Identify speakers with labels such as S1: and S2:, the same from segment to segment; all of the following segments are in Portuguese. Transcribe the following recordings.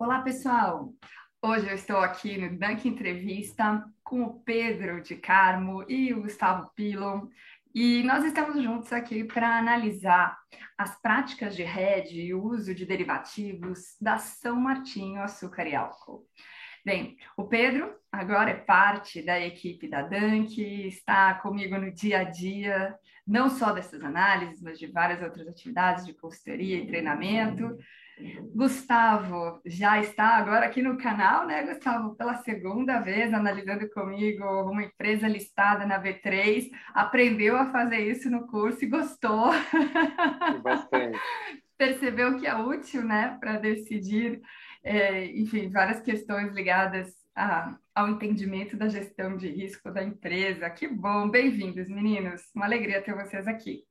S1: Olá, pessoal! Hoje eu estou aqui no Dunk Entrevista com o Pedro de Carmo e o Gustavo Pilon, e nós estamos juntos aqui para analisar as práticas de rede e o uso de derivativos da São Martinho Açúcar e Álcool. Bem, o Pedro agora é parte da equipe da Dunk, está comigo no dia a dia, não só dessas análises, mas de várias outras atividades de consultoria e treinamento. Gustavo já está agora aqui no canal, né, Gustavo, pela segunda vez analisando comigo uma empresa listada na V3, aprendeu a fazer isso no curso e gostou.
S2: Bastante.
S1: Percebeu que é útil, né, para decidir, é, enfim, várias questões ligadas a, ao entendimento da gestão de risco da empresa. Que bom, bem-vindos, meninos. Uma alegria ter vocês aqui.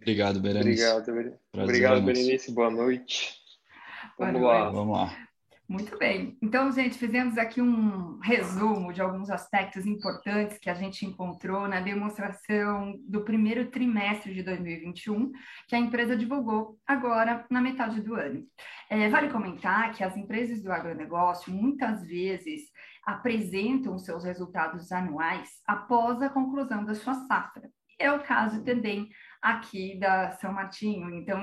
S3: Obrigado, Berenice.
S2: Obrigado, Obrigado, Berenice. Boa noite.
S3: Vamos lá. Vamos lá.
S1: Muito bem. Então, gente, fizemos aqui um resumo de alguns aspectos importantes que a gente encontrou na demonstração do primeiro trimestre de 2021, que a empresa divulgou agora na metade do ano. É, vale comentar que as empresas do agronegócio muitas vezes apresentam seus resultados anuais após a conclusão da sua safra. É o caso também aqui da São Martinho. Então,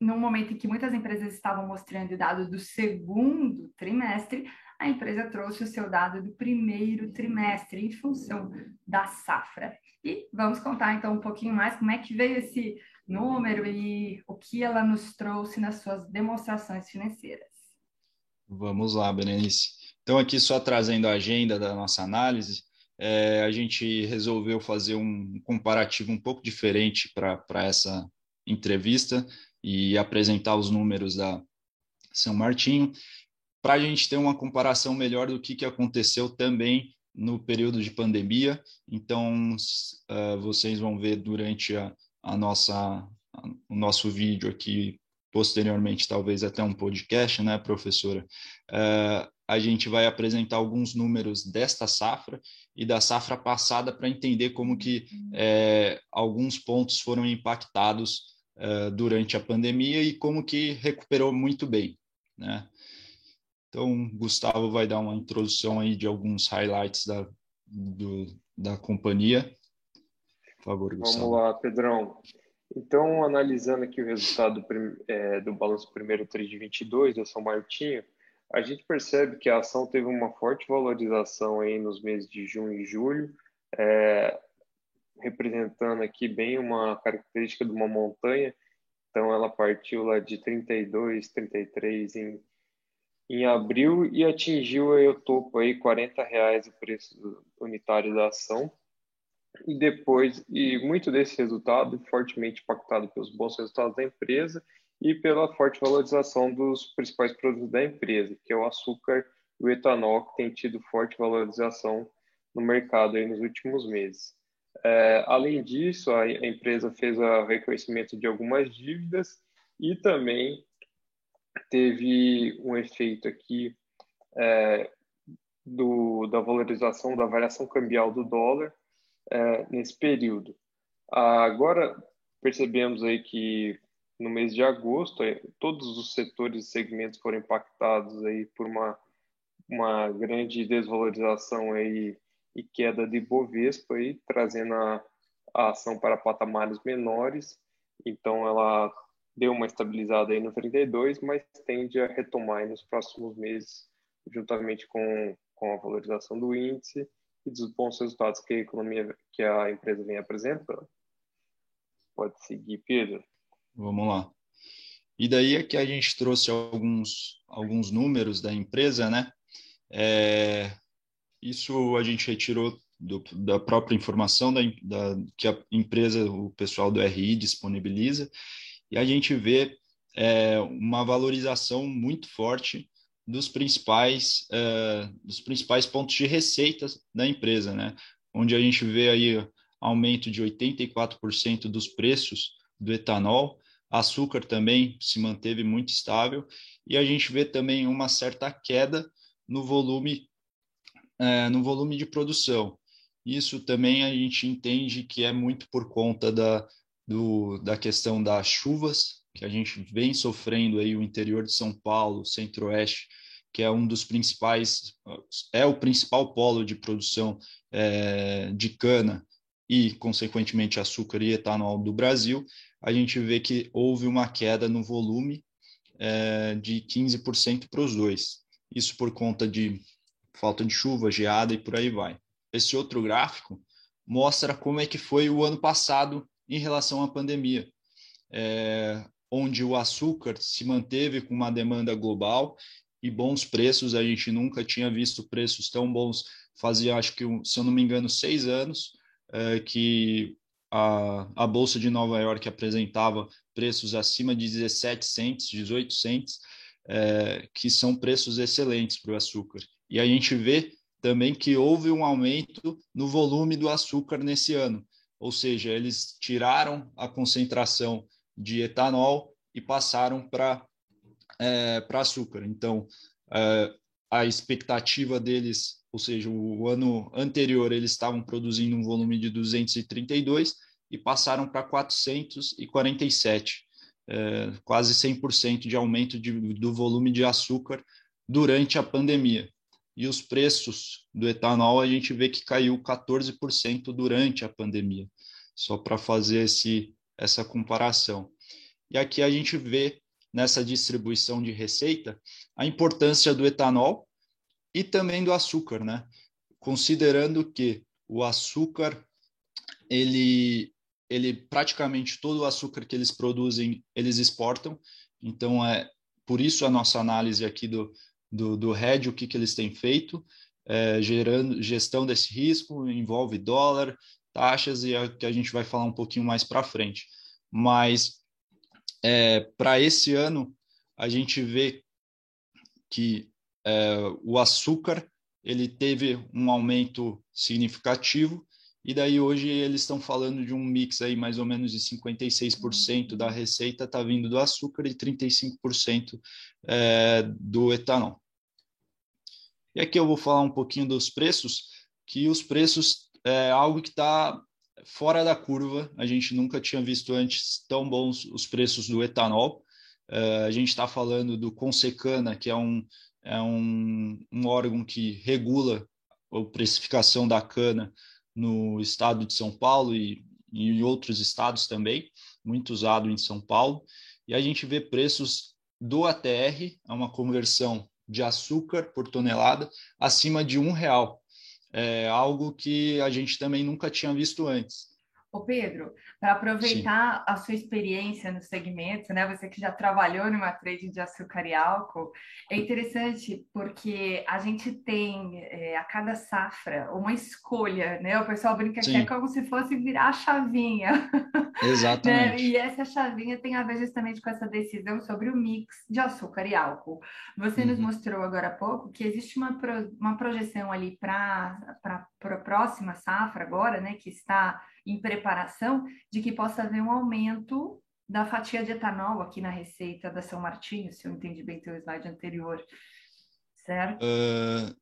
S1: no momento em que muitas empresas estavam mostrando o dado do segundo trimestre, a empresa trouxe o seu dado do primeiro trimestre em função da safra. E vamos contar então um pouquinho mais como é que veio esse número e o que ela nos trouxe nas suas demonstrações financeiras.
S3: Vamos lá, Berenice. Então, aqui só trazendo a agenda da nossa análise, é, a gente resolveu fazer um comparativo um pouco diferente para essa entrevista e apresentar os números da São Martinho, para a gente ter uma comparação melhor do que, que aconteceu também no período de pandemia. Então, uh, vocês vão ver durante a, a nossa, a, o nosso vídeo aqui, posteriormente, talvez até um podcast, né, professora? Uh, a gente vai apresentar alguns números desta safra e da safra passada para entender como que é, alguns pontos foram impactados é, durante a pandemia e como que recuperou muito bem, né? Então, Gustavo vai dar uma introdução aí de alguns highlights da, do, da companhia. Por favor, Gustavo.
S2: Vamos lá, Pedrão. Então, analisando aqui o resultado é, do balanço primeiro 3 de 22 da São Martinho, a gente percebe que a ação teve uma forte valorização aí nos meses de junho e julho, é, representando aqui bem uma característica de uma montanha. Então, ela partiu lá de 32, 33 em, em abril e atingiu aí o topo aí 40 reais o preço unitário da ação. E depois, e muito desse resultado fortemente impactado pelos bons resultados da empresa e pela forte valorização dos principais produtos da empresa, que é o açúcar e o etanol, que tem tido forte valorização no mercado aí nos últimos meses. É, além disso, a, a, empresa fez o reconhecimento de algumas dívidas e também teve um efeito aqui é, do, da valorização da variação cambial do dólar é, nesse período. Agora percebemos aí que no mês de agosto, é, todos os setores e segmentos foram impactados aí por uma, uma grande desvalorização aí e queda de Bovespa aí, trazendo a, a ação para patamares menores. Então ela deu uma estabilizada aí no 32, mas tende a retomar nos próximos meses, juntamente com, com a valorização do índice e dos bons resultados que a economia, que a empresa vem apresentando. Pode seguir, Pedro.
S3: Vamos lá. E daí é que a gente trouxe alguns, alguns números da empresa, né? É, isso a gente retirou do, da própria informação da, da, que a empresa, o pessoal do RI disponibiliza, e a gente vê é, uma valorização muito forte dos principais, é, dos principais pontos de receita da empresa, né? Onde a gente vê aí aumento de 84% dos preços do etanol, Açúcar também se manteve muito estável e a gente vê também uma certa queda no volume é, no volume de produção. Isso também a gente entende que é muito por conta da, do, da questão das chuvas que a gente vem sofrendo aí o interior de São Paulo, Centro-Oeste, que é um dos principais, é o principal polo de produção é, de cana e, consequentemente, açúcar e etanol do Brasil, a gente vê que houve uma queda no volume é, de 15% para os dois. Isso por conta de falta de chuva, geada e por aí vai. Esse outro gráfico mostra como é que foi o ano passado em relação à pandemia, é, onde o açúcar se manteve com uma demanda global e bons preços. A gente nunca tinha visto preços tão bons. Fazia, acho que, se eu não me engano, seis anos é, que a, a Bolsa de Nova York apresentava preços acima de 17 cents, 18 cents, é, que são preços excelentes para o açúcar. E a gente vê também que houve um aumento no volume do açúcar nesse ano, ou seja, eles tiraram a concentração de etanol e passaram para é, para açúcar. Então, é, a expectativa deles, ou seja, o ano anterior eles estavam produzindo um volume de 232 e passaram para 447, é, quase 100% de aumento de, do volume de açúcar durante a pandemia. E os preços do etanol a gente vê que caiu 14% durante a pandemia, só para fazer esse, essa comparação. E aqui a gente vê nessa distribuição de receita a importância do etanol e também do açúcar, né? Considerando que o açúcar ele ele praticamente todo o açúcar que eles produzem eles exportam, então é por isso a nossa análise aqui do do, do RED, o que, que eles têm feito, é, gerando gestão desse risco, envolve dólar, taxas e é que a gente vai falar um pouquinho mais para frente. Mas é, para esse ano, a gente vê que é, o açúcar ele teve um aumento significativo e daí hoje eles estão falando de um mix aí mais ou menos de 56% da receita está vindo do açúcar e 35% é, do etanol. E aqui eu vou falar um pouquinho dos preços, que os preços é algo que está fora da curva. A gente nunca tinha visto antes tão bons os preços do etanol. Uh, a gente está falando do Consecana, que é um, é um, um órgão que regula a precificação da cana no estado de São Paulo e, e em outros estados também, muito usado em São Paulo. E a gente vê preços do ATR, é uma conversão de açúcar por tonelada, acima de um real é algo que a gente também nunca tinha visto antes.
S1: Ô Pedro, para aproveitar Sim. a sua experiência no segmento, né? Você que já trabalhou numa trade de açúcar e álcool, é interessante porque a gente tem é, a cada safra uma escolha, né? O pessoal brinca Sim. que é como se fosse virar a chavinha.
S3: Exatamente.
S1: né? E essa chavinha tem a ver justamente com essa decisão sobre o mix de açúcar e álcool. Você uhum. nos mostrou agora há pouco que existe uma, pro, uma projeção ali para a próxima safra agora, né? Que está em preparação de que possa haver um aumento da fatia de etanol aqui na receita da São Martinho, se eu entendi bem teu slide anterior, certo? Uh...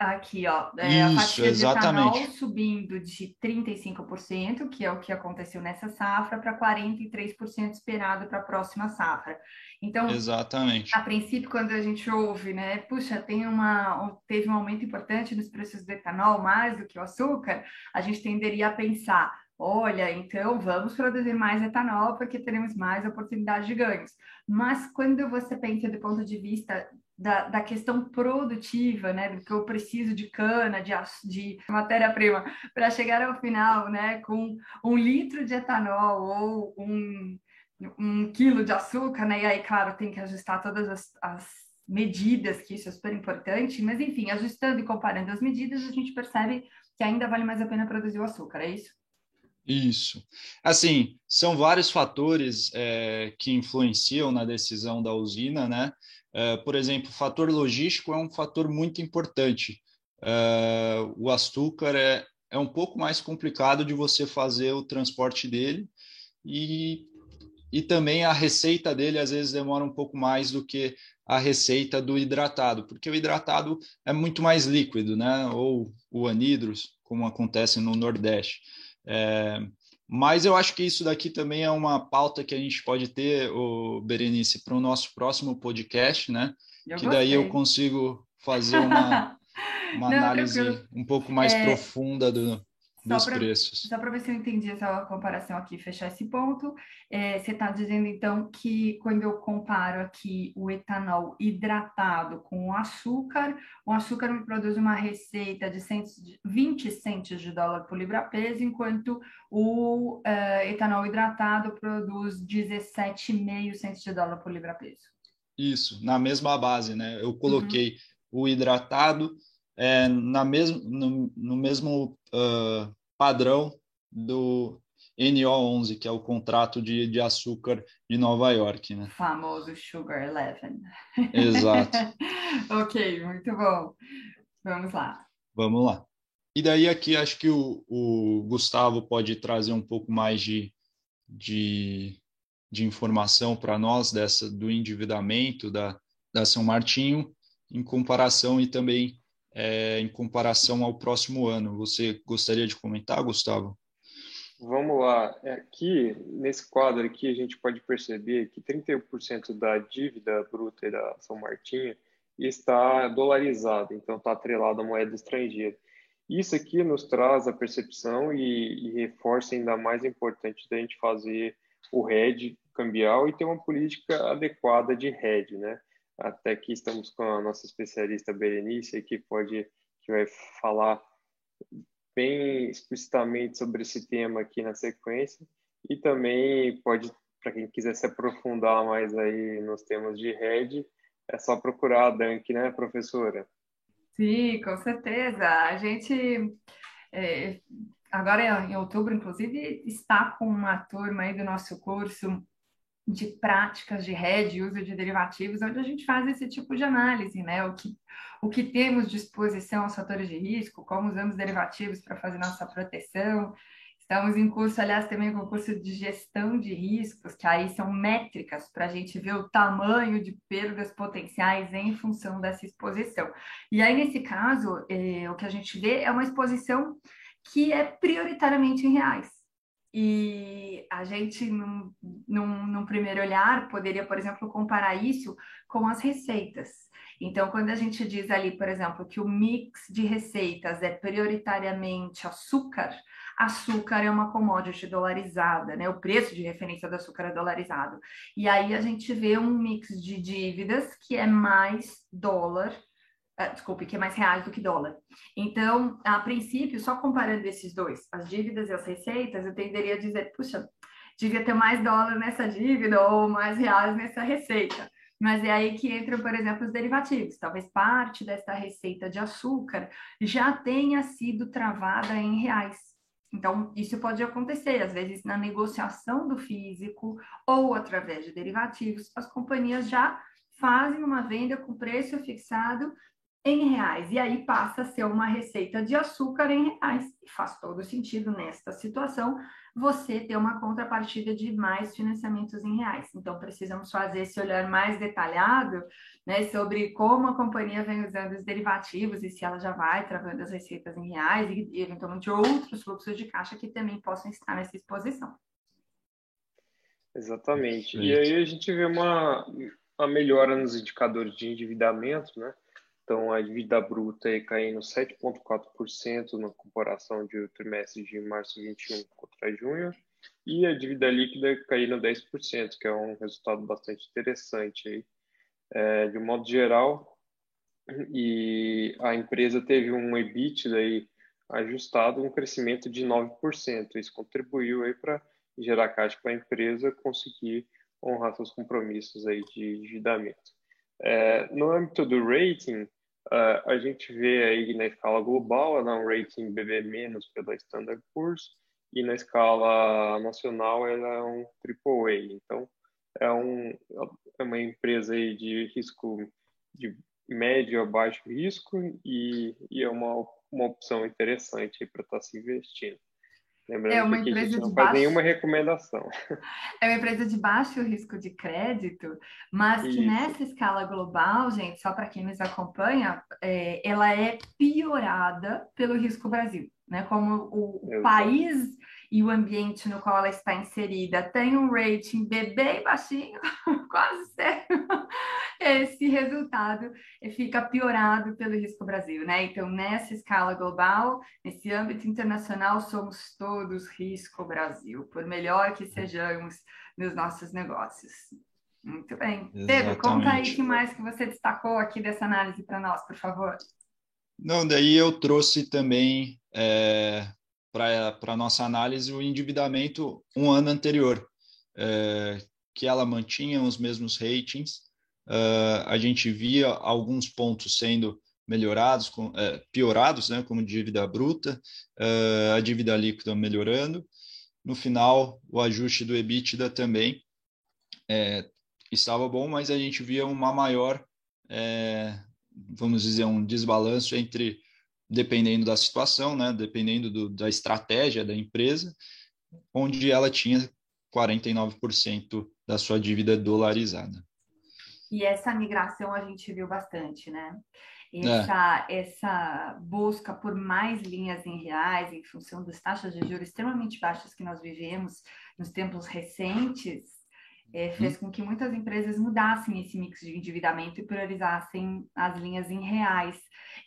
S1: Aqui, ó, é, Isso, a fatia exatamente. de etanol subindo de 35%, que é o que aconteceu nessa safra, para 43% esperado para a próxima safra. Então,
S3: exatamente.
S1: a princípio, quando a gente ouve, né, puxa, tem uma, teve um aumento importante nos preços do etanol, mais do que o açúcar, a gente tenderia a pensar, olha, então vamos produzir mais etanol porque teremos mais oportunidade de ganhos. Mas quando você pensa do ponto de vista da, da questão produtiva, né, do que eu preciso de cana, de, de matéria-prima, para chegar ao final, né, com um litro de etanol ou um, um quilo de açúcar, né, e aí, claro, tem que ajustar todas as, as medidas, que isso é super importante, mas enfim, ajustando e comparando as medidas, a gente percebe que ainda vale mais a pena produzir o açúcar, é isso?
S3: Isso. Assim, são vários fatores é, que influenciam na decisão da usina, né? É, por exemplo, o fator logístico é um fator muito importante. É, o açúcar é, é um pouco mais complicado de você fazer o transporte dele e, e também a receita dele às vezes demora um pouco mais do que a receita do hidratado, porque o hidratado é muito mais líquido, né? Ou o anidros, como acontece no Nordeste. É, Mas eu acho que isso daqui também é uma pauta que a gente pode ter, o Berenice, para o nosso próximo podcast, né? Eu que gostei. daí eu consigo fazer uma, uma Não, análise um pouco mais é... profunda do, dos
S1: pra,
S3: preços.
S1: Só para ver se eu entendi essa comparação aqui, fechar esse ponto. É, você está dizendo, então, que quando eu comparo aqui o etanol hidratado com o açúcar, o açúcar me produz uma receita de 20 centos de dólar por libra-peso, enquanto o uh, etanol hidratado produz 17,5 centos de dólar por libra-peso.
S3: Isso, na mesma base, né? Eu coloquei uhum. o hidratado é, na mesmo, no, no mesmo uh, padrão do NO11, que é o contrato de, de açúcar de Nova York, né?
S1: Famoso Sugar Eleven.
S3: Exato.
S1: ok, muito bom. Vamos lá.
S3: Vamos lá. E daí aqui acho que o, o Gustavo pode trazer um pouco mais de, de de informação para nós dessa do endividamento da, da São Martinho em comparação e também é, em comparação ao próximo ano. Você gostaria de comentar, Gustavo?
S2: Vamos lá. Aqui, nesse quadro aqui, a gente pode perceber que 31% da dívida bruta da São Martinho está dolarizada, então está atrelada à moeda estrangeira. Isso aqui nos traz a percepção e, e reforça ainda mais importante da gente fazer o hedge cambial e ter uma política adequada de hedge, né? Até que estamos com a nossa especialista Berenice, que pode que vai falar bem explicitamente sobre esse tema aqui na sequência e também pode para quem quiser se aprofundar mais aí nos temas de hedge, é só procurar a Dunk, né, professora?
S1: Sim, com certeza. A gente é, agora em outubro, inclusive, está com uma turma aí do nosso curso de práticas de hedge, uso de derivativos, onde a gente faz esse tipo de análise, né? O que, o que temos de exposição aos fatores de risco, como usamos derivativos para fazer nossa proteção. Estamos em curso, aliás, também com curso de gestão de riscos, que aí são métricas para a gente ver o tamanho de perdas potenciais em função dessa exposição. E aí, nesse caso, eh, o que a gente vê é uma exposição que é prioritariamente em reais. E a gente, num, num, num, primeiro olhar, poderia, por exemplo, comparar isso com as receitas. Então, quando a gente diz ali, por exemplo, que o mix de receitas é prioritariamente açúcar, açúcar é uma commodity dolarizada, né? O preço de referência do açúcar é dolarizado. E aí a gente vê um mix de dívidas que é mais dólar desculpe, que é mais reais do que dólar. Então, a princípio, só comparando esses dois, as dívidas e as receitas, eu tenderia a dizer, puxa, devia ter mais dólar nessa dívida ou mais reais nessa receita. Mas é aí que entram, por exemplo, os derivativos. Talvez parte dessa receita de açúcar já tenha sido travada em reais. Então, isso pode acontecer, às vezes, na negociação do físico ou através de derivativos, as companhias já fazem uma venda com preço fixado em reais. E aí passa a ser uma receita de açúcar em reais. E faz todo sentido nesta situação você ter uma contrapartida de mais financiamentos em reais. Então, precisamos fazer esse olhar mais detalhado né, sobre como a companhia vem usando os derivativos e se ela já vai travando as receitas em reais e, e eventualmente, outros fluxos de caixa que também possam estar nessa exposição.
S2: Exatamente. E aí a gente vê uma, uma melhora nos indicadores de endividamento, né? Então, a dívida bruta aí caindo 7,4% na comparação de trimestre de março 21 contra junho, e a dívida líquida caindo 10%, que é um resultado bastante interessante aí. É, de um modo geral, e a empresa teve um EBITDA aí ajustado, um crescimento de 9%. Isso contribuiu aí para gerar caixa para a empresa conseguir honrar seus compromissos aí de endividamento. É, no âmbito do rating, Uh, a gente vê aí na escala global, ela é um rating BB- pela Standard Poor's, e na escala nacional ela é um AAA. Então, é, um, é uma empresa aí de risco de médio a baixo risco e, e é uma, uma opção interessante para estar tá se investindo.
S1: Lembrando é uma que empresa a gente
S2: não faz baixo... nenhuma recomendação.
S1: É uma empresa de baixo risco de crédito, mas que Isso. nessa escala global, gente, só para quem nos acompanha, é, ela é piorada pelo risco Brasil, né? Como o, o país e o ambiente no qual ela está inserida tem um rating B bem baixinho, quase zero, esse resultado fica piorado pelo risco Brasil, né? Então, nessa escala global, nesse âmbito internacional, somos todos risco Brasil, por melhor que sejamos nos nossos negócios. Muito bem. Exatamente. Pedro, conta aí o que mais que você destacou aqui dessa análise para nós, por favor.
S3: Não, daí eu trouxe também é, para a nossa análise o endividamento um ano anterior, é, que ela mantinha os mesmos ratings. Uh, a gente via alguns pontos sendo melhorados, com, é, piorados, né, como dívida bruta, uh, a dívida líquida melhorando. No final, o ajuste do EBITDA também é, estava bom, mas a gente via uma maior, é, vamos dizer, um desbalanço entre, dependendo da situação, né, dependendo do, da estratégia da empresa, onde ela tinha 49% da sua dívida dolarizada.
S1: E essa migração a gente viu bastante, né? Essa, é. essa busca por mais linhas em reais em função das taxas de juros extremamente baixas que nós vivemos nos tempos recentes, é, fez com que muitas empresas mudassem esse mix de endividamento e priorizassem as linhas em reais.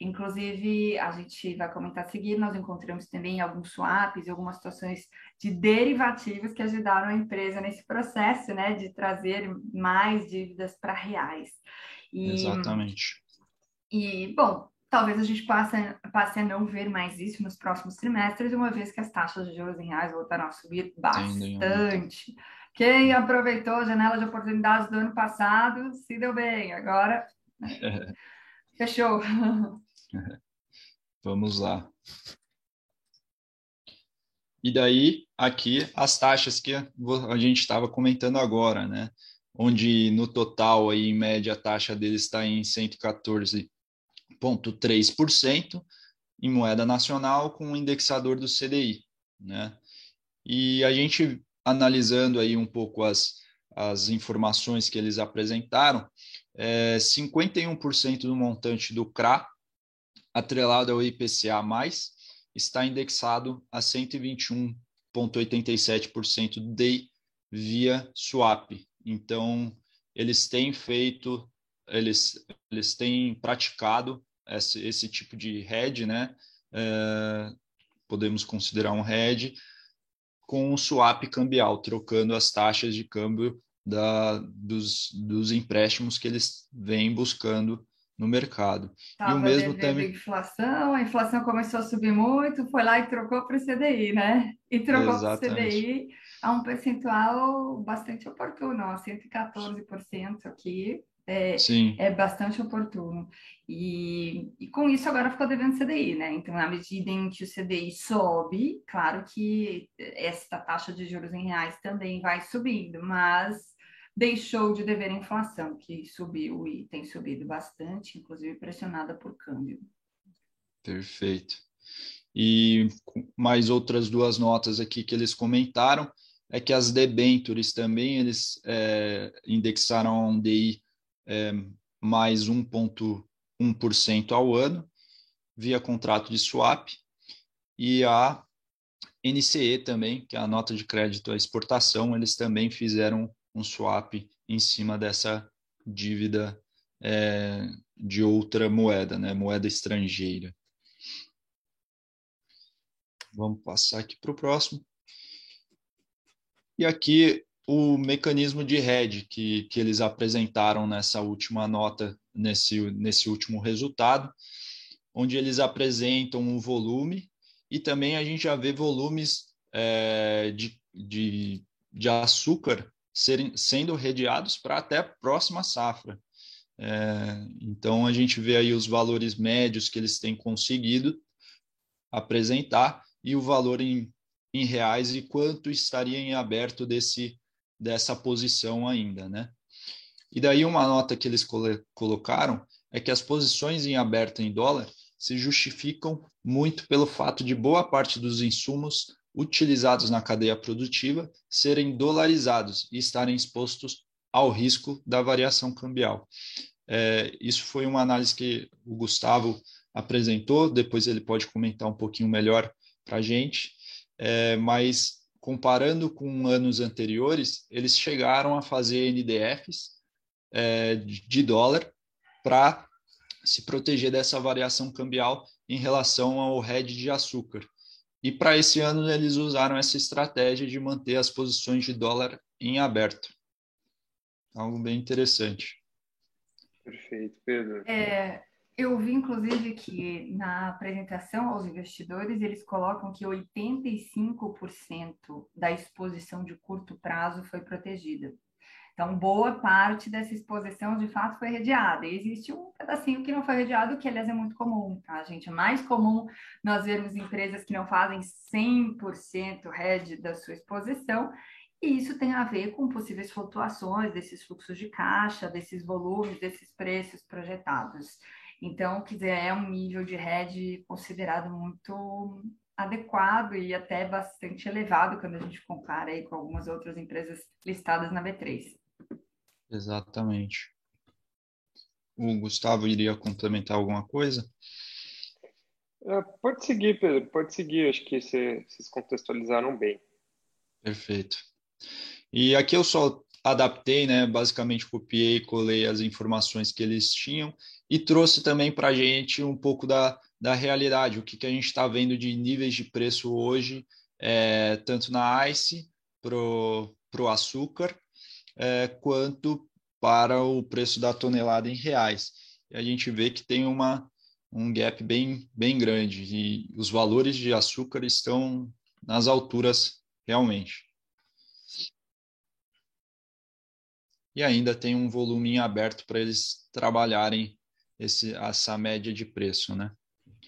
S1: Inclusive, a gente vai comentar a seguir, nós encontramos também alguns swaps e algumas situações de derivativos que ajudaram a empresa nesse processo, né, de trazer mais dívidas para reais.
S3: E, Exatamente.
S1: E, bom, talvez a gente passe, passe a não ver mais isso nos próximos trimestres, uma vez que as taxas de juros em reais voltaram a subir bastante. Quem aproveitou a janela de oportunidades do ano passado se deu bem. Agora, fechou.
S3: Vamos lá. E daí, aqui, as taxas que a gente estava comentando agora, né? Onde no total, aí, em média, a taxa deles está em 114,3% em moeda nacional com o indexador do CDI, né? E a gente analisando aí um pouco as, as informações que eles apresentaram, é, 51% do montante do CRA, atrelado ao IPCA+, está indexado a 121,87% do DEI via swap. Então, eles têm feito, eles, eles têm praticado esse, esse tipo de hedge, né? É, podemos considerar um hedge, com swap cambial, trocando as taxas de câmbio da, dos, dos empréstimos que eles vêm buscando no mercado.
S1: Tava e o mesmo também. inflação, a inflação começou a subir muito, foi lá e trocou para o CDI, né? E trocou para o CDI a um percentual bastante oportuno, ó, 114% aqui, é, é bastante oportuno. E, e, com isso agora ficou devendo CDI, né? Então, na medida em que o CDI sobe, claro que essa taxa de juros em reais também vai subindo, mas deixou de dever inflação, que subiu e tem subido bastante, inclusive pressionada por câmbio.
S3: Perfeito. E mais outras duas notas aqui que eles comentaram é que as debentures também eles é, indexaram a um DI é, mais 1,1% ao ano, via contrato de swap, e a NCE também, que é a nota de crédito à exportação, eles também fizeram um swap em cima dessa dívida é, de outra moeda, né, moeda estrangeira. Vamos passar aqui para o próximo. E aqui o mecanismo de hedge que, que eles apresentaram nessa última nota, nesse, nesse último resultado, onde eles apresentam o volume e também a gente já vê volumes é, de, de, de açúcar serem, sendo redeados para até a próxima safra. É, então a gente vê aí os valores médios que eles têm conseguido apresentar e o valor em, em reais e quanto estaria em aberto desse dessa posição ainda, né? E daí uma nota que eles colocaram é que as posições em aberto em dólar se justificam muito pelo fato de boa parte dos insumos utilizados na cadeia produtiva serem dolarizados e estarem expostos ao risco da variação cambial. É, isso foi uma análise que o Gustavo apresentou, depois ele pode comentar um pouquinho melhor para a gente, é, mas comparando com anos anteriores, eles chegaram a fazer NDFs é, de dólar para se proteger dessa variação cambial em relação ao hedge de açúcar. E para esse ano eles usaram essa estratégia de manter as posições de dólar em aberto. Algo bem interessante.
S2: Perfeito, Pedro.
S1: É, eu vi, inclusive, que na apresentação aos investidores, eles colocam que 85% da exposição de curto prazo foi protegida. Então, boa parte dessa exposição, de fato, foi redeada. E existe um pedacinho que não foi redeado, que, aliás, é muito comum, tá, gente? É mais comum nós vermos empresas que não fazem 100% rede da sua exposição, e isso tem a ver com possíveis flutuações desses fluxos de caixa, desses volumes, desses preços projetados. Então, quer dizer, é um nível de rede considerado muito adequado e até bastante elevado quando a gente compara aí com algumas outras empresas listadas na B3.
S3: Exatamente. O Gustavo iria complementar alguma coisa?
S2: É, pode seguir, Pedro, pode seguir. Acho que vocês contextualizaram bem.
S3: Perfeito. E aqui eu só adaptei, né? Basicamente copiei e colei as informações que eles tinham e trouxe também para a gente um pouco da, da realidade, o que, que a gente está vendo de níveis de preço hoje, é, tanto na ICE para o açúcar, é, quanto para o preço da tonelada em reais. E a gente vê que tem uma, um gap bem, bem grande e os valores de açúcar estão nas alturas realmente. e ainda tem um volume aberto para eles trabalharem esse, essa média de preço, né?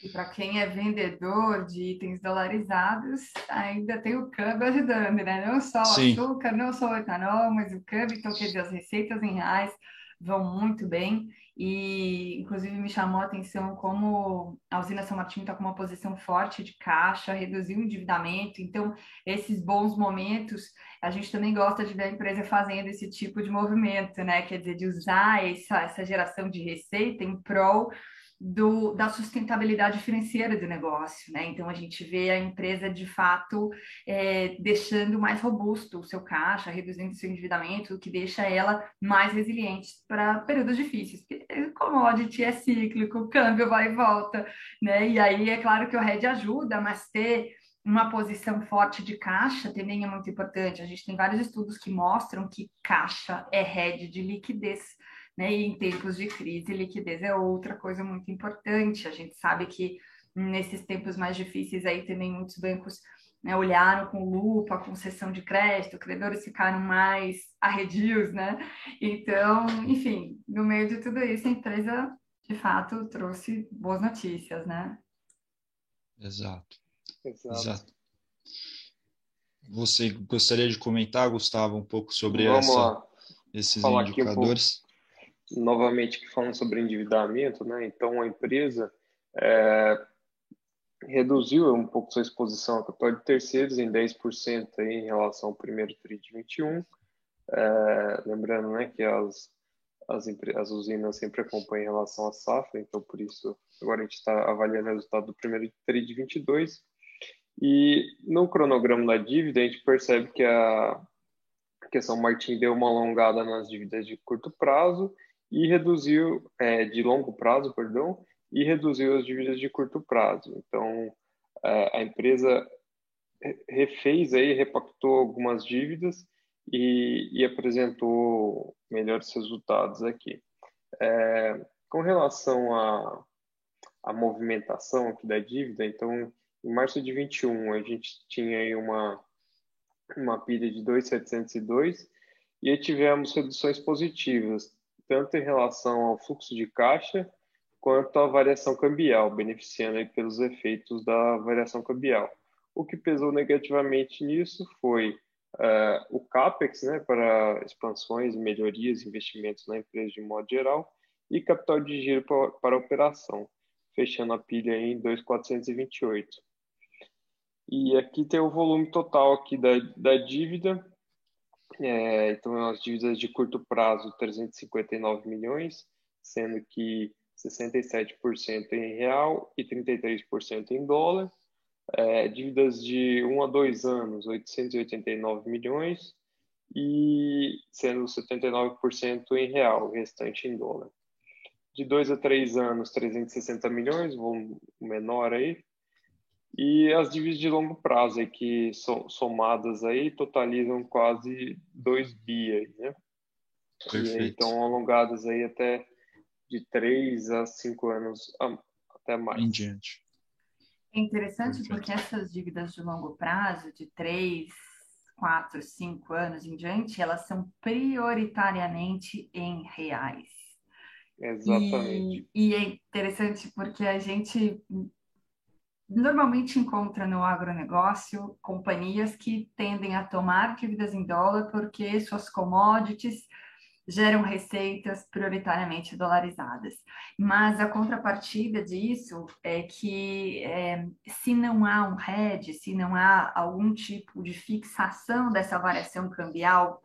S1: E para quem é vendedor de itens dolarizados, ainda tem o câmbio ajudando, né? Não só o açúcar, não só o etanol, mas o câmbio, então quer dizer, as receitas em reais vão muito bem e inclusive me chamou a atenção como a usina São Martinho está com uma posição forte de caixa, reduziu o endividamento, então esses bons momentos a gente também gosta de ver a empresa fazendo esse tipo de movimento, né? Quer dizer, de usar essa, essa geração de receita em prol do, da sustentabilidade financeira do negócio, né? Então a gente vê a empresa de fato é, deixando mais robusto o seu caixa, reduzindo seu endividamento, o que deixa ela mais resiliente para períodos difíceis. Porque commodity é cíclico, câmbio vai e volta, né? E aí é claro que o RED ajuda, mas ter uma posição forte de caixa também é muito importante. A gente tem vários estudos que mostram que caixa é rede de liquidez né? E em tempos de crise, liquidez é outra coisa muito importante. A gente sabe que nesses tempos mais difíceis aí também muitos bancos né, olharam com lupa a concessão de crédito, credores ficaram mais arredios, né? Então, enfim, no meio de tudo isso, a empresa de fato trouxe boas notícias, né?
S3: Exato. Exato. Exato. Você gostaria de comentar, Gustavo, um pouco sobre essa, esses indicadores?
S2: Novamente falando sobre endividamento, né? Então a empresa é, reduziu um pouco sua exposição a capital de terceiros em 10% aí em relação ao primeiro TRI de 21. É, lembrando, né, que as as, as usinas sempre acompanham em relação à safra, então por isso agora a gente está avaliando o resultado do primeiro TRI de 22. E no cronograma da dívida a gente percebe que a que São Martin deu uma alongada nas dívidas de curto prazo e reduziu é, de longo prazo, perdão, e reduziu as dívidas de curto prazo. Então, é, a empresa refez aí, repactou algumas dívidas e, e apresentou melhores resultados aqui. É, com relação à, movimentação aqui da dívida, então, em março de 21, a gente tinha aí uma, uma pilha de 2,702 e tivemos reduções positivas, tanto em relação ao fluxo de caixa quanto à variação cambial, beneficiando pelos efeitos da variação cambial. O que pesou negativamente nisso foi uh, o CAPEX, né, para expansões, melhorias, investimentos na empresa de modo geral, e capital de giro para, para operação, fechando a pilha em 2,428. E aqui tem o volume total aqui da, da dívida, é, então, as dívidas de curto prazo, 359 milhões, sendo que 67% em real e 33% em dólar. é, dívidas de 1 a 2 anos, 889 milhões, e sendo 79% em real, o restante em dólar. De 2 a 3 anos, 360 milhões, volume menor aí. E as dívidas de longo prazo, aí, que somadas aí, totalizam quase 2 bi, né? Perfeito. E estão alongadas aí até de 3 a 5 anos, até mais.
S3: Em diante.
S1: É interessante Perfeito. porque essas dívidas de longo prazo, de 3, 4, 5 anos em diante, elas são prioritariamente em reais.
S2: Exatamente.
S1: E, e é interessante porque a gente normalmente encontra no agronegócio companhias que tendem a tomar dívidas em dólar porque suas commodities geram receitas prioritariamente dolarizadas. Mas a contrapartida disso é que é, se não há um hedge, se não há algum tipo de fixação dessa variação cambial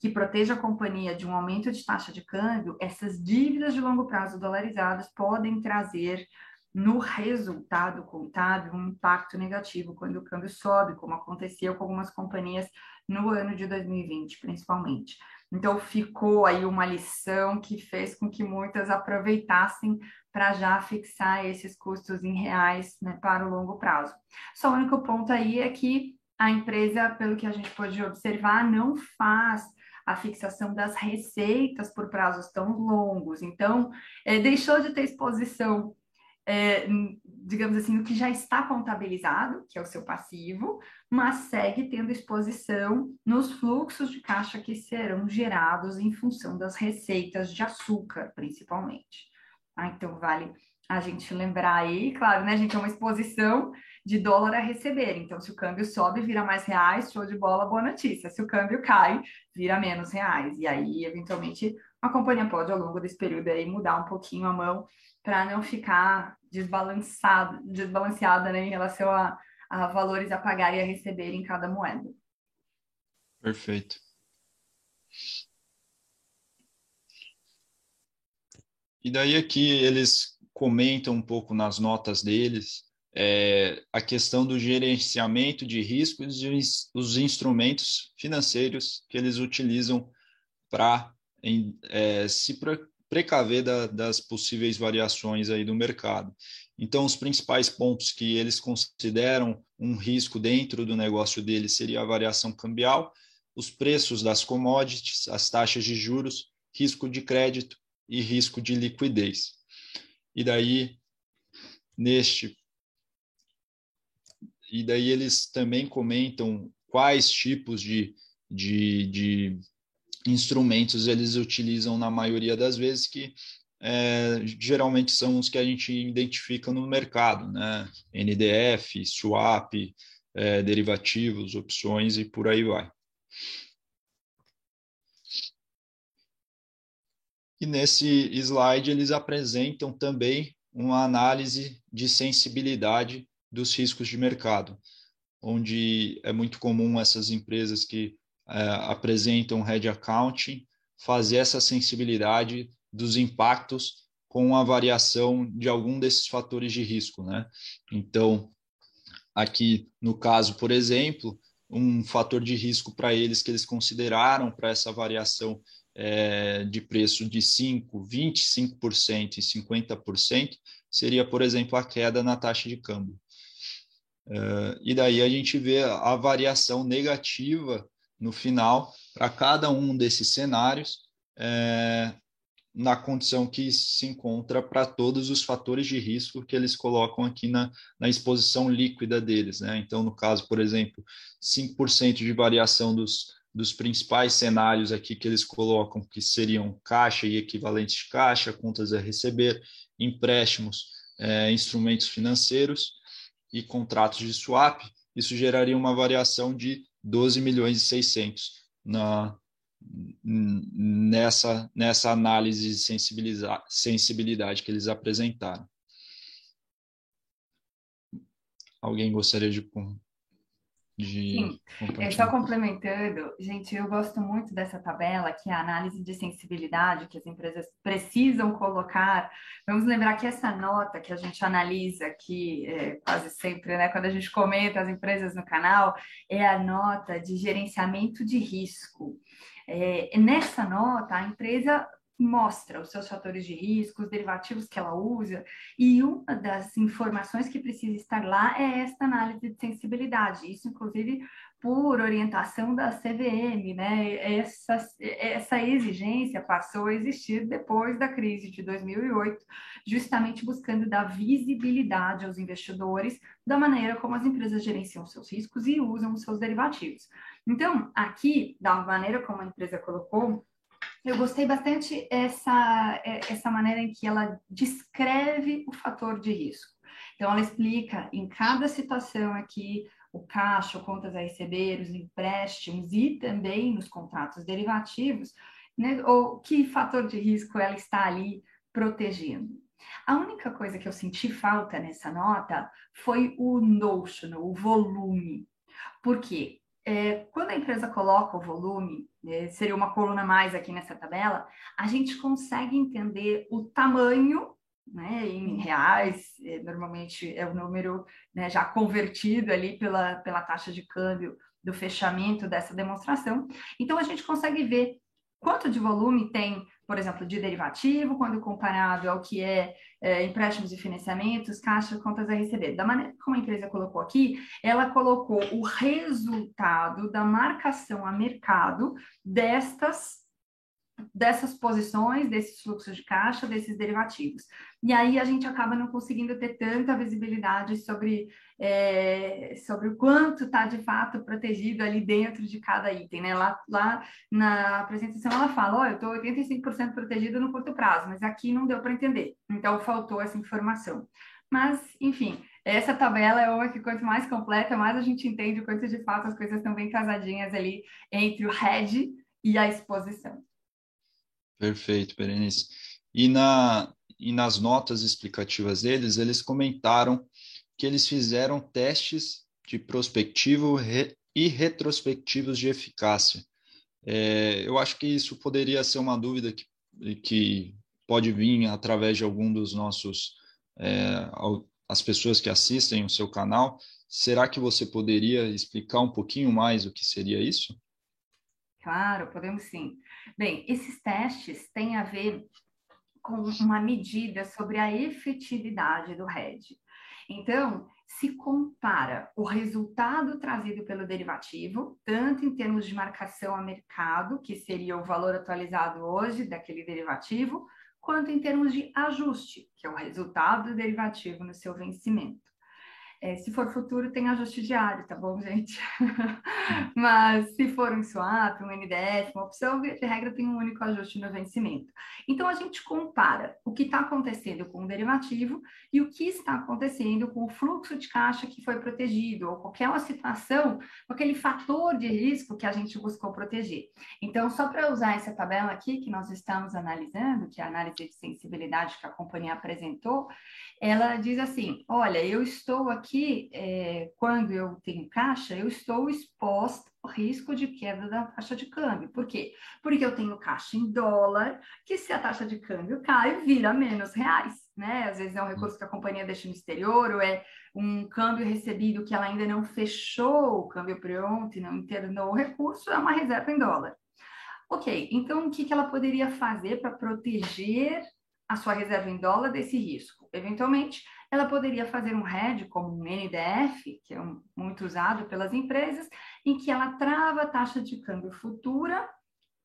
S1: que proteja a companhia de um aumento de taxa de câmbio, essas dívidas de longo prazo dolarizadas podem trazer no resultado contábil um impacto negativo quando o câmbio sobe, como aconteceu com algumas companhias no ano de 2020, principalmente. Então, ficou aí uma lição que fez com que muitas aproveitassem para já fixar esses custos em reais né, para o longo prazo. Só o único ponto aí é que a empresa, pelo que a gente pode observar, não faz a fixação das receitas por prazos tão longos. Então, é, deixou de ter exposição é, digamos assim, no que já está contabilizado, que é o seu passivo, mas segue tendo exposição nos fluxos de caixa que serão gerados em função das receitas de açúcar, principalmente. Ah, então, vale a gente lembrar aí, claro, né, gente, é uma exposição de dólar a receber. Então, se o câmbio sobe, vira mais reais, show de bola, boa notícia. Se o câmbio cai, vira menos reais. E aí, eventualmente, a companhia pode, ao longo desse período aí, mudar um pouquinho a mão para não ficar desbalançado, desbalanceada né, em relação a, a valores a pagar e a receber em cada moeda.
S3: Perfeito. E daí aqui eles comentam um pouco nas notas deles é, a questão do gerenciamento de riscos e os instrumentos financeiros que eles utilizam para é, se precaver da, das possíveis variações aí do mercado. Então, os principais pontos que eles consideram um risco dentro do negócio deles seria a variação cambial, os preços das commodities, as taxas de juros, risco de crédito e risco de liquidez. E daí, neste e daí eles também comentam quais tipos de, de, de instrumentos eles utilizam na maioria das vezes que é, geralmente são os que a gente identifica no mercado, né? NDF, swap, é, derivativos, opções e por aí vai. E nesse slide eles apresentam também uma análise de sensibilidade dos riscos de mercado, onde é muito comum essas empresas que apresentam head accounting, fazer essa sensibilidade dos impactos com a variação de algum desses fatores de risco, né? Então, aqui no caso, por exemplo, um fator de risco para eles que eles consideraram para essa variação é, de preço de 5%, 25% e 50% seria, por exemplo, a queda na taxa de câmbio. Uh, e daí a gente vê a variação negativa no final para cada um desses cenários é, na condição que se encontra para todos os fatores de risco que eles colocam aqui na, na exposição líquida deles. Né? Então, no caso, por exemplo, 5% de variação dos, dos principais cenários aqui que eles colocam, que seriam caixa e equivalentes de caixa, contas a receber, empréstimos, é, instrumentos financeiros e contratos de swap, isso geraria uma variação de 12 milhões e 600 na, nessa, nessa análise de sensibilidade que eles apresentaram. Alguém gostaria de de
S1: Sim, é, só complementando, gente, eu gosto muito dessa tabela, que é a análise de sensibilidade que as empresas precisam colocar. Vamos lembrar que essa nota que a gente analisa aqui, é, quase sempre, né, quando a gente comenta as empresas no canal, é a nota de gerenciamento de risco. É, nessa nota, a empresa mostra os seus fatores de risco, os derivativos que ela usa, e uma das informações que precisa estar lá é esta análise de sensibilidade, isso inclusive por orientação da CVM, né? Essa, essa exigência passou a existir depois da crise de 2008, justamente buscando dar visibilidade aos investidores da maneira como as empresas gerenciam seus riscos e usam os seus derivativos. Então, aqui, da maneira como a empresa colocou, eu gostei bastante essa, é, essa maneira em que ela descreve o fator de risco. Então, ela explica em cada situação aqui o caixa, contas a receber, os empréstimos e também nos contratos derivativos, né, ou que fator de risco ela está ali protegendo. A única coisa que eu senti falta nessa nota foi o notional, o volume. Por quê? É, quando a empresa coloca o volume, seria uma coluna mais aqui nessa tabela, a gente consegue entender o tamanho né, em reais, é, normalmente é o número né, já convertido ali pela, pela taxa de câmbio do fechamento dessa demonstração. Então, a gente consegue ver quanto de volume tem, por exemplo, de derivativo, quando comparado ao que é, é empréstimos e financiamentos, caixa, contas a receber. Da maneira como a empresa colocou aqui, ela colocou o resultado da marcação a mercado destas dessas posições, desses fluxos de caixa, desses derivativos. E aí a gente acaba não conseguindo ter tanta visibilidade sobre, é, sobre o quanto está de fato protegido ali dentro de cada item. Né? Lá, lá na apresentação ela fala: oh, eu estou 85% protegido no curto prazo, mas aqui não deu para entender. Então faltou essa informação. Mas, enfim, essa tabela é uma que quanto mais completa, mais a gente entende o quanto de fato as coisas estão bem casadinhas ali entre o head e a exposição.
S3: Perfeito, Berenice. E, na, e nas notas explicativas deles, eles comentaram que eles fizeram testes de prospectivo re, e retrospectivos de eficácia. É, eu acho que isso poderia ser uma dúvida que, que pode vir através de algum dos nossos, é, as pessoas que assistem o seu canal. Será que você poderia explicar um pouquinho mais o que seria isso?
S1: Claro, podemos sim. Bem, esses testes têm a ver com uma medida sobre a efetividade do RED. Então, se compara o resultado trazido pelo derivativo, tanto em termos de marcação a mercado, que seria o valor atualizado hoje daquele derivativo, quanto em termos de ajuste, que é o resultado do derivativo no seu vencimento. É, se for futuro, tem ajuste diário, tá bom, gente? Mas se for um swap, um NDF, uma opção, de regra tem um único ajuste no vencimento. Então, a gente compara o que está acontecendo com o derivativo e o que está acontecendo com o fluxo de caixa que foi protegido, ou qualquer situação, com aquele fator de risco que a gente buscou proteger. Então, só para usar essa tabela aqui que nós estamos analisando, que é a análise de sensibilidade que a companhia apresentou, ela diz assim: olha, eu estou aqui, é, quando eu tenho caixa, eu estou exposto ao risco de queda da taxa de câmbio. Por quê? Porque eu tenho caixa em dólar, que se a taxa de câmbio cai, vira menos reais. Né? Às vezes é um recurso que a companhia deixa no exterior, ou é um câmbio recebido que ela ainda não fechou o câmbio pronto e não internou o recurso, é uma reserva em dólar. Ok, então o que, que ela poderia fazer para proteger a sua reserva em dólar desse risco. Eventualmente, ela poderia fazer um hedge, como um NDF, que é um, muito usado pelas empresas, em que ela trava a taxa de câmbio futura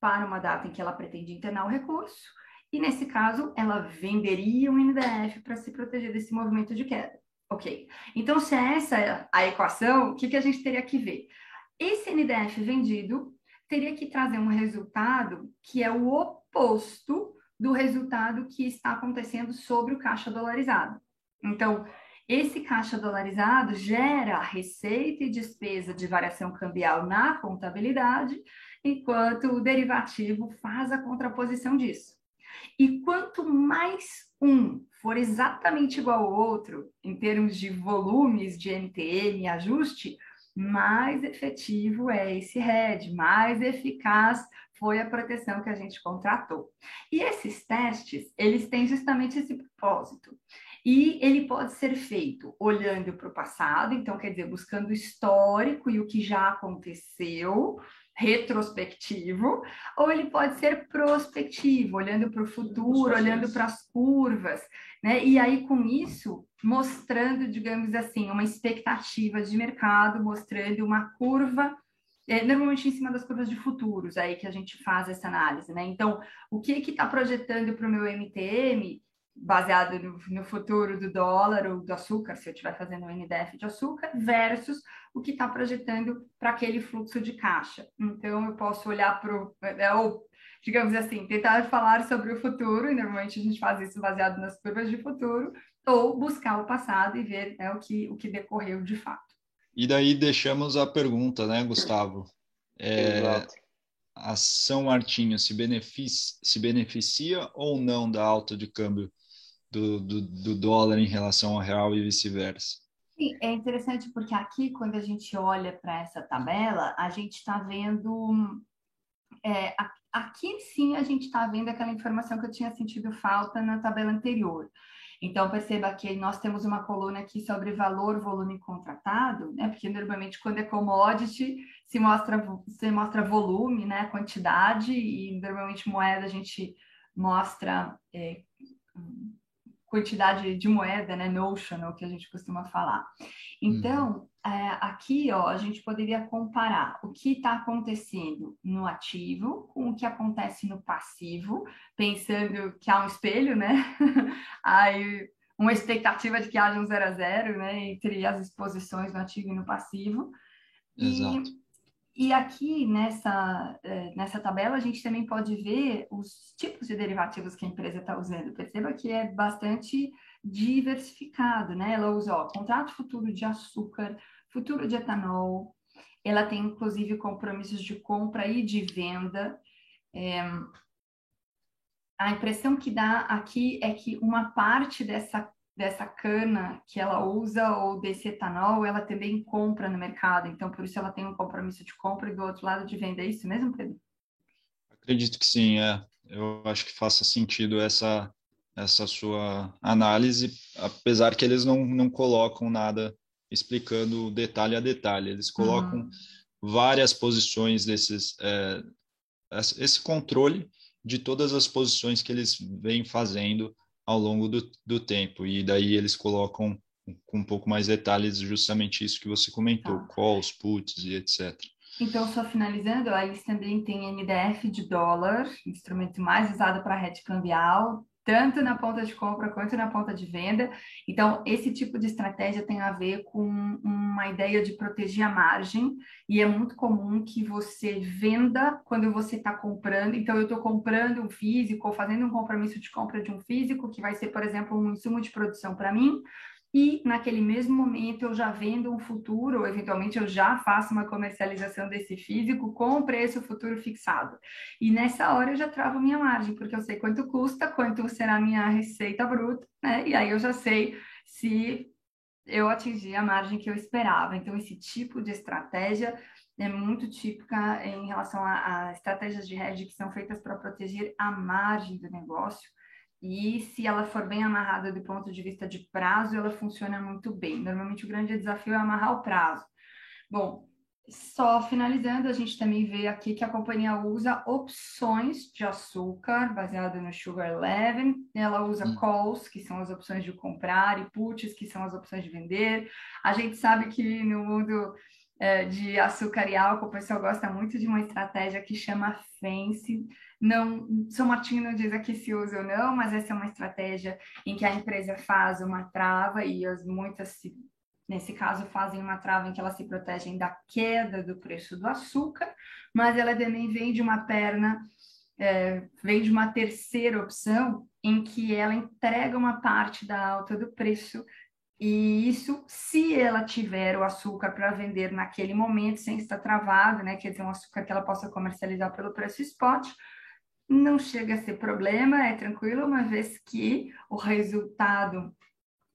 S1: para uma data em que ela pretende internar o recurso, e nesse caso, ela venderia um NDF para se proteger desse movimento de queda. Ok. Então, se é essa a equação, o que, que a gente teria que ver? Esse NDF vendido teria que trazer um resultado que é o oposto do resultado que está acontecendo sobre o caixa dolarizado. Então, esse caixa dolarizado gera receita e despesa de variação cambial na contabilidade, enquanto o derivativo faz a contraposição disso. E quanto mais um for exatamente igual ao outro, em termos de volumes de MTM e ajuste, mais efetivo é esse RED, mais eficaz foi a proteção que a gente contratou. E esses testes, eles têm justamente esse propósito. E ele pode ser feito olhando para o passado, então quer dizer, buscando o histórico e o que já aconteceu, retrospectivo, ou ele pode ser prospectivo, olhando para o futuro, olhando para as curvas, né? E aí, com isso, mostrando, digamos assim, uma expectativa de mercado, mostrando uma curva, é, normalmente em cima das curvas de futuros, aí que a gente faz essa análise, né? Então, o que está projetando para o meu MTM baseado no, no, futuro do dólar ou do açúcar, se eu estiver fazendo um NDF de açúcar, versus o que está projetando para aquele fluxo de caixa. Então, eu posso olhar para o. É, ou, digamos assim, tentar falar sobre o futuro, e normalmente a gente faz isso baseado nas curvas de futuro, ou buscar o passado e ver né, o, que, o que decorreu de fato.
S3: E daí deixamos a pergunta, né, Gustavo? É, Exato. A São Martinho se beneficia, se beneficia ou não da alta de câmbio do, do, do dólar em relação ao real e vice-versa.
S1: Sim, é interessante porque aqui, quando a gente olha para essa tabela, a gente está vendo. É, aqui sim a gente está vendo aquela informação que eu tinha sentido falta na tabela anterior. Então, perceba que nós temos uma coluna aqui sobre valor, volume contratado, né? Porque normalmente quando é commodity se mostra, se mostra volume, né? Quantidade, e normalmente moeda a gente mostra é, quantidade de moeda, né, notional, que a gente costuma falar. Então, uhum. é, aqui, ó, a gente poderia comparar o que está acontecendo no ativo com o que acontece no passivo, pensando que há um espelho, né? Aí, uma expectativa de que haja um zero a zero, né, entre as exposições no ativo e no passivo.
S3: Exato.
S1: E e aqui nessa, é, nessa tabela a gente também pode ver os tipos de derivativos que a empresa está usando. Perceba que é bastante diversificado, né? Ela usa ó, contrato futuro de açúcar, futuro de etanol, ela tem inclusive compromissos de compra e de venda. É, a impressão que dá aqui é que uma parte dessa dessa cana que ela usa ou desse etanol, ela também compra no mercado. Então, por isso ela tem um compromisso de compra e do outro lado de venda. É isso mesmo, Pedro?
S3: Acredito que sim, é. Eu acho que faça sentido essa essa sua análise, apesar que eles não, não colocam nada explicando detalhe a detalhe. Eles colocam uhum. várias posições desses é, esse controle de todas as posições que eles vêm fazendo ao longo do, do tempo. E daí eles colocam com um pouco mais detalhes justamente isso que você comentou, tá. calls, puts e etc.
S1: Então, só finalizando, aí também tem NDF de dólar, instrumento mais usado para rede cambial, tanto na ponta de compra quanto na ponta de venda. Então, esse tipo de estratégia tem a ver com uma ideia de proteger a margem, e é muito comum que você venda quando você está comprando. Então, eu estou comprando um físico ou fazendo um compromisso de compra de um físico, que vai ser, por exemplo, um insumo de produção para mim e naquele mesmo momento eu já vendo um futuro, ou eventualmente eu já faço uma comercialização desse físico com preço futuro fixado. E nessa hora eu já travo minha margem, porque eu sei quanto custa, quanto será a minha receita bruta, né? E aí eu já sei se eu atingi a margem que eu esperava. Então, esse tipo de estratégia é muito típica em relação a, a estratégias de hedge que são feitas para proteger a margem do negócio e se ela for bem amarrada do ponto de vista de prazo, ela funciona muito bem. Normalmente o grande desafio é amarrar o prazo. Bom, só finalizando, a gente também vê aqui que a companhia usa opções de açúcar baseado no Sugar Eleven. Ela usa hum. calls, que são as opções de comprar, e puts, que são as opções de vender. A gente sabe que no mundo é, de açúcar e álcool, o pessoal gosta muito de uma estratégia que chama FANCE, não, São Martinho não diz aqui se usa ou não, mas essa é uma estratégia em que a empresa faz uma trava e as muitas, nesse caso, fazem uma trava em que elas se protegem da queda do preço do açúcar, mas ela também vem de uma perna, é, vem de uma terceira opção em que ela entrega uma parte da alta do preço e isso, se ela tiver o açúcar para vender naquele momento, sem estar travado, né? Quer dizer, um açúcar que ela possa comercializar pelo preço spot, não chega a ser problema, é tranquilo, uma vez que o resultado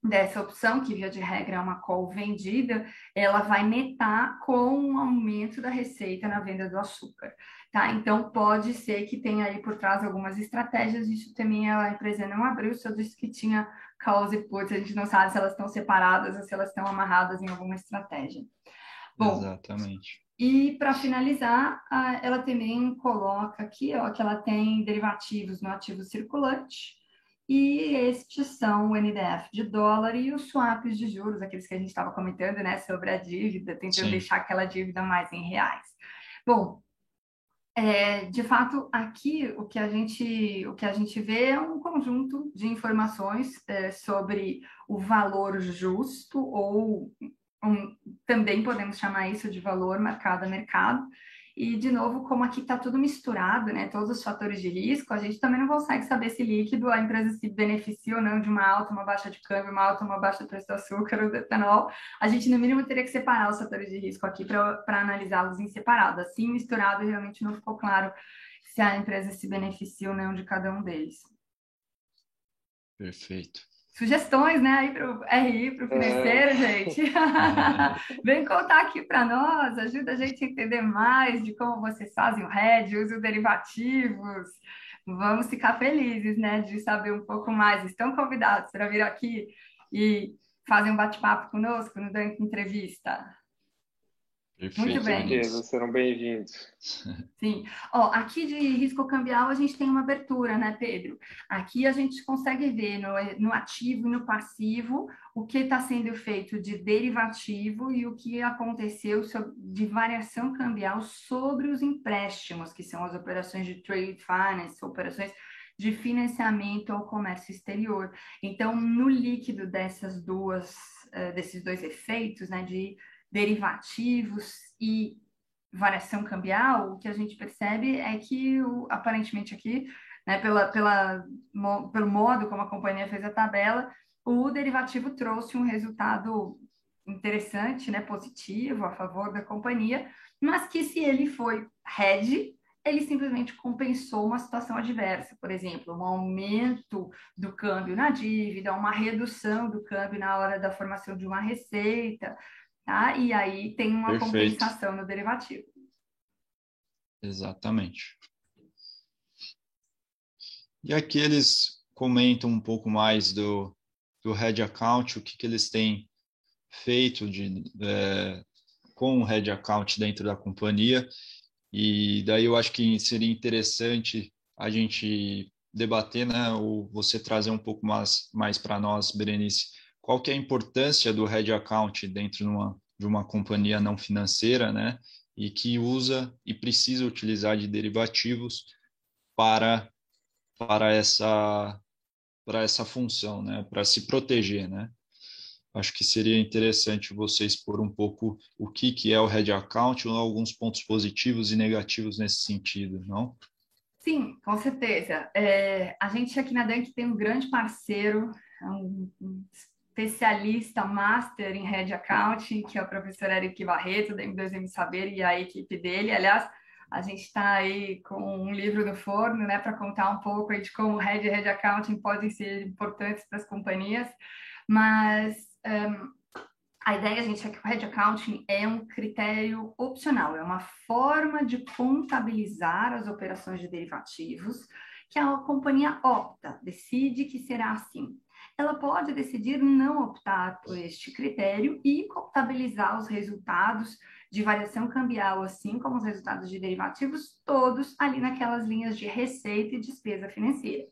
S1: dessa opção, que via de regra é uma call vendida, ela vai netar com o aumento da receita na venda do açúcar. Tá? Então, pode ser que tenha aí por trás algumas estratégias, isso também a empresa não abriu, só disse que tinha calls e puts, a gente não sabe se elas estão separadas ou se elas estão amarradas em alguma estratégia.
S3: Bom, Exatamente.
S1: E para finalizar, ela também coloca aqui ó, que ela tem derivativos no ativo circulante, e estes são o NDF de dólar e os swaps de juros, aqueles que a gente estava comentando, né, sobre a dívida, tentando Sim. deixar aquela dívida mais em reais. Bom, é, de fato, aqui o que a gente o que a gente vê é um conjunto de informações é, sobre o valor justo ou um, também podemos chamar isso de valor marcado a mercado e, de novo, como aqui está tudo misturado, né, todos os fatores de risco, a gente também não consegue saber se líquido a empresa se beneficia ou não de uma alta, uma baixa de câmbio, uma alta, uma baixa do preço do açúcar ou do etanol. A gente, no mínimo, teria que separar os fatores de risco aqui para analisá-los em separado. Assim, misturado, realmente não ficou claro se a empresa se beneficia ou não de cada um deles.
S3: Perfeito
S1: sugestões, né, aí para o RI, para o financeiro, é. gente. Vem contar aqui para nós, ajuda a gente a entender mais de como vocês fazem o hedge, usam derivativos. Vamos ficar felizes, né, de saber um pouco mais. Estão convidados para vir aqui e fazer um bate-papo conosco no Dunk Entrevista.
S2: Perfeito. Muito bem. Certeza, serão bem-vindos.
S1: Sim. Ó, aqui de risco cambial a gente tem uma abertura, né, Pedro? Aqui a gente consegue ver no, no ativo e no passivo o que está sendo feito de derivativo e o que aconteceu de variação cambial sobre os empréstimos, que são as operações de trade finance, operações de financiamento ao comércio exterior. Então, no líquido dessas duas, eh, desses dois efeitos, né, de derivativos e variação cambial, o que a gente percebe é que, o, aparentemente aqui, né, pela, pela, mo, pelo modo como a companhia fez a tabela, o derivativo trouxe um resultado interessante, né, positivo, a favor da companhia, mas que se ele foi hedge, ele simplesmente compensou uma situação adversa, por exemplo, um aumento do câmbio na dívida, uma redução do câmbio na hora da formação de uma receita, tá? E aí tem uma Perfeito. compensação no derivativo.
S3: Exatamente. E aqui eles comentam um pouco mais do, do Head Account, o que, que eles têm feito de, é, com o Head Account dentro da companhia. E daí eu acho que seria interessante a gente debater, né, ou você trazer um pouco mais, mais para nós, Berenice, qual que é a importância do Head Account dentro de uma, de uma companhia não financeira, né? E que usa e precisa utilizar de derivativos para para essa para essa função, né? Para se proteger, né? Acho que seria interessante você expor um pouco o que que é o Head Account, ou alguns pontos positivos e negativos nesse sentido, não?
S1: Sim, com certeza. É, a gente aqui na Dunk tem um grande parceiro, um, um especialista master em Head Accounting, que é o professor Eric Barreto, da M2M Saber, e a equipe dele. Aliás, a gente está aí com um livro no forno, né, para contar um pouco aí de como Head e Head Accounting podem ser importantes para as companhias. Mas um, a ideia, gente, é que o Head Accounting é um critério opcional, é uma forma de contabilizar as operações de derivativos que a companhia opta, decide que será assim ela pode decidir não optar por este critério e contabilizar os resultados de variação cambial, assim como os resultados de derivativos, todos ali naquelas linhas de receita e despesa financeira.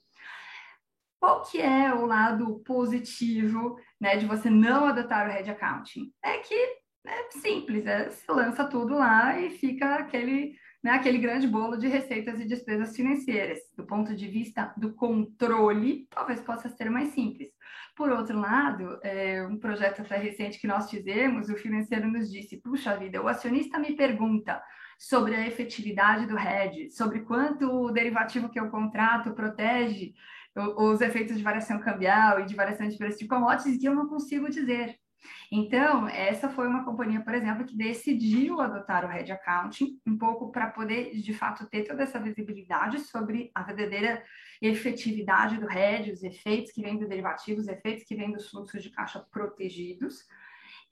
S1: Qual que é o lado positivo né, de você não adotar o Head Accounting? É que é simples, é, você lança tudo lá e fica aquele né, aquele grande bolo de receitas e despesas financeiras. Do ponto de vista do controle, talvez possa ser mais simples. Por outro lado, é, um projeto até recente que nós fizemos, o financeiro nos disse: puxa vida, o acionista me pergunta sobre a efetividade do hedge, sobre quanto o derivativo que eu contrato protege os efeitos de variação cambial e de variação de preço de commodities, que eu não consigo dizer. Então, essa foi uma companhia, por exemplo, que decidiu adotar o Red Accounting, um pouco para poder, de fato, ter toda essa visibilidade sobre a verdadeira efetividade do Red, os efeitos que vêm do derivativo, os efeitos que vêm dos fluxos de caixa protegidos.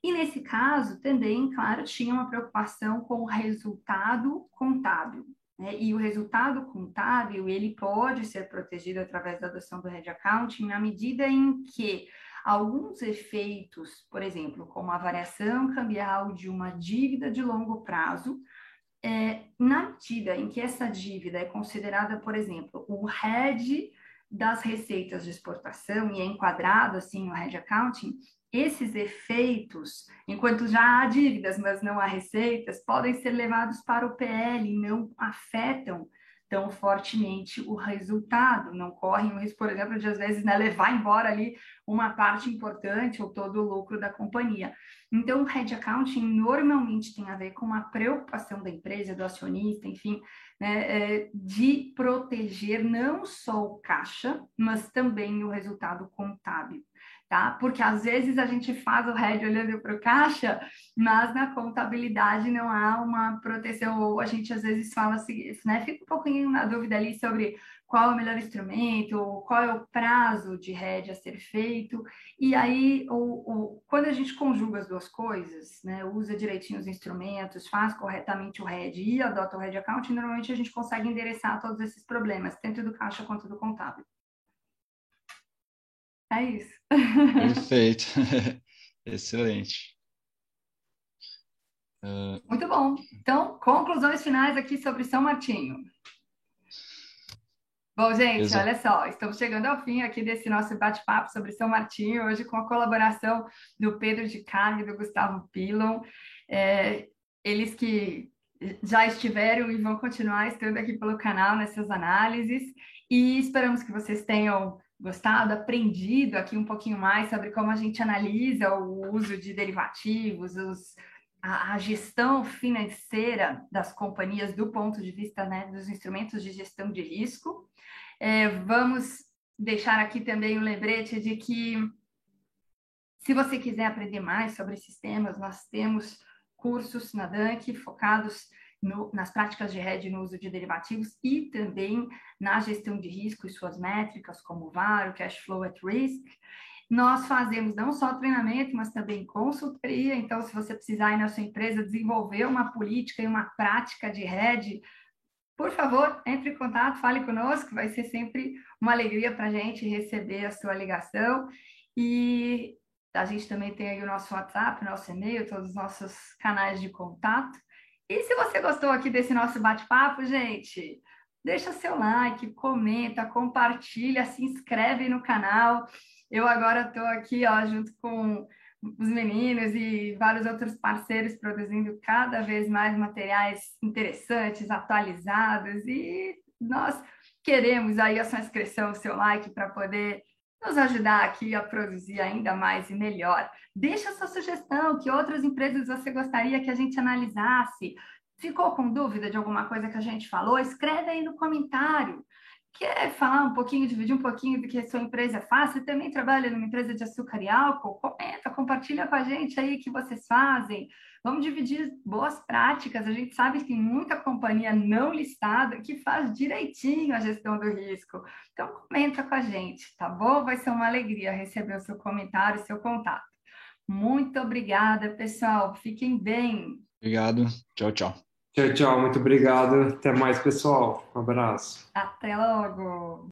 S1: E nesse caso, também, claro, tinha uma preocupação com o resultado contábil. Né? E o resultado contábil, ele pode ser protegido através da adoção do Red Accounting na medida em que alguns efeitos, por exemplo, como a variação cambial de uma dívida de longo prazo, é, na medida em que essa dívida é considerada, por exemplo, o hedge das receitas de exportação e é enquadrado assim no hedge accounting, esses efeitos, enquanto já há dívidas, mas não há receitas, podem ser levados para o PL e não afetam tão fortemente o resultado, não correm o risco, por exemplo, de às vezes né, levar embora ali uma parte importante ou todo o lucro da companhia. Então, o hedge accounting normalmente tem a ver com uma preocupação da empresa, do acionista, enfim, né, é, de proteger não só o caixa, mas também o resultado contábil tá? Porque às vezes a gente faz o RED olhando para o caixa, mas na contabilidade não há uma proteção, ou a gente às vezes fala assim, né? Fica um pouquinho na dúvida ali sobre qual é o melhor instrumento, qual é o prazo de RED a ser feito, e aí o, o, quando a gente conjuga as duas coisas, né? Usa direitinho os instrumentos, faz corretamente o RED e adota o RED account, normalmente a gente consegue endereçar todos esses problemas, tanto do caixa quanto do contábil. É isso.
S3: Perfeito. Excelente.
S1: Uh... Muito bom. Então, conclusões finais aqui sobre São Martinho. Bom, gente, Exato. olha só, estamos chegando ao fim aqui desse nosso bate-papo sobre São Martinho, hoje com a colaboração do Pedro de Carne e do Gustavo Pilon. É, eles que já estiveram e vão continuar estando aqui pelo canal nessas análises, e esperamos que vocês tenham gostado, aprendido aqui um pouquinho mais sobre como a gente analisa o uso de derivativos, os, a, a, gestão financeira das companhias do ponto de vista né, dos instrumentos de gestão de risco. É, vamos deixar aqui também o um lembrete de que, se você quiser aprender mais sobre esses temas, nós temos cursos na DANC focados no, nas práticas de hedge no uso de derivativos e também na gestão de risco e suas métricas, como o VAR, o Cash Flow at Risk. Nós fazemos não só treinamento, mas também consultoria. Então, se você precisar ir na sua empresa desenvolver uma política e uma prática de hedge, por favor, entre em contato, fale conosco, vai ser sempre uma alegria para a gente receber a sua ligação. E a gente também tem aí o nosso WhatsApp, o nosso e-mail, todos os nossos canais de contato. E se você gostou aqui desse nosso bate-papo, gente, deixa seu like, comenta, compartilha, se inscreve no canal. Eu agora estou aqui, ó, junto com os meninos e vários outros parceiros produzindo cada vez mais materiais interessantes, atualizados e nós queremos aí a sua inscrição, o seu like para poder nos ajudar aqui a produzir ainda mais e melhor. Deixa sua sugestão, que outras empresas você gostaria que a gente analisasse. Ficou com dúvida de alguma coisa que a gente falou? Escreve aí no comentário. Quer falar um pouquinho, dividir um pouquinho do que a sua empresa faz? Você também trabalha numa empresa de açúcar e álcool? Comenta, compartilha com a gente aí o que vocês fazem. Vamos dividir boas práticas. A gente sabe que tem muita companhia não listada que faz direitinho a gestão do risco. Então, comenta com a gente, tá bom? Vai ser uma alegria receber o seu comentário, o seu contato. Muito obrigada, pessoal. Fiquem bem.
S3: Obrigado. Tchau, tchau.
S2: Tchau, tchau. Muito obrigado. Até mais, pessoal. Um abraço.
S1: Até logo.